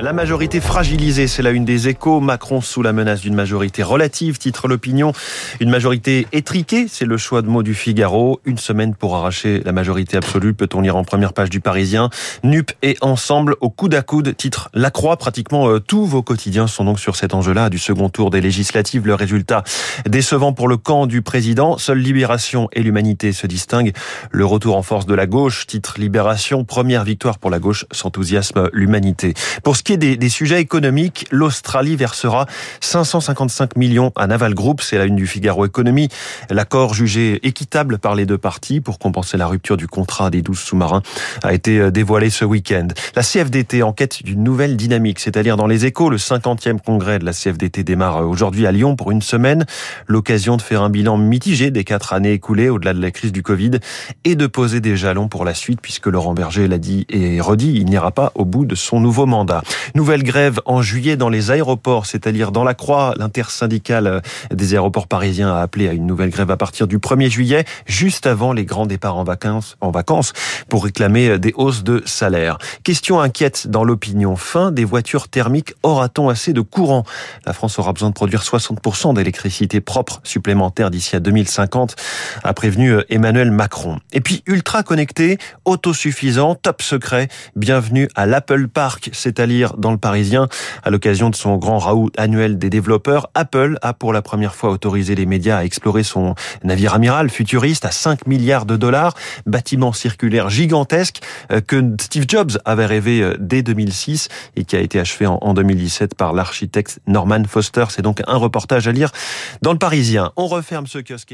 La majorité fragilisée, c'est la une des échos. Macron sous la menace d'une majorité relative, titre l'opinion. Une majorité étriquée, c'est le choix de mots du Figaro. Une semaine pour arracher la majorité absolue, peut-on lire en première page du Parisien. NUP et Ensemble au coude à coude, titre La Croix. Pratiquement euh, tous vos quotidiens sont donc sur cet enjeu-là du second tour des législatives. Le résultat décevant pour le camp du président. Seule Libération et l'Humanité se distinguent. Le retour en force de la gauche, titre Libération. Première victoire pour la gauche, s'enthousiasme Pour ce qui est des, des sujets économiques, l'Australie versera 555 millions à Naval Group, c'est la une du Figaro Économie. L'accord jugé équitable par les deux parties pour compenser la rupture du contrat des 12 sous-marins a été dévoilé ce week-end. La CFDT en quête d'une nouvelle dynamique, c'est-à-dire dans les échos, le 50e congrès de la CFDT démarre aujourd'hui à Lyon pour une semaine. L'occasion de faire un bilan mitigé des quatre années écoulées au-delà de la crise du Covid et de poser des jalons pour la suite puisque Laurent Berger l'a dit et redit, il n'ira pas au bout de son nouveau mandat. Nouvelle grève en juillet dans les aéroports, c'est-à-dire dans la Croix. L'intersyndicale des aéroports parisiens a appelé à une nouvelle grève à partir du 1er juillet, juste avant les grands départs en vacances, en vacances pour réclamer des hausses de salaire. Question inquiète dans l'opinion. Fin des voitures thermiques. Aura-t-on assez de courant? La France aura besoin de produire 60% d'électricité propre supplémentaire d'ici à 2050, a prévenu Emmanuel Macron. Et puis ultra connecté, autosuffisant, top secret. Bienvenue à l'Apple Park, c'est à lire dans le Parisien. À l'occasion de son grand raout annuel des développeurs, Apple a pour la première fois autorisé les médias à explorer son navire amiral futuriste à 5 milliards de dollars, bâtiment circulaire gigantesque euh, que Steve Jobs avait rêvé euh, dès 2006 et qui a été achevé en 2017 par l'architecte Norman Foster. C'est donc un reportage à lire dans le Parisien. On referme ce kiosque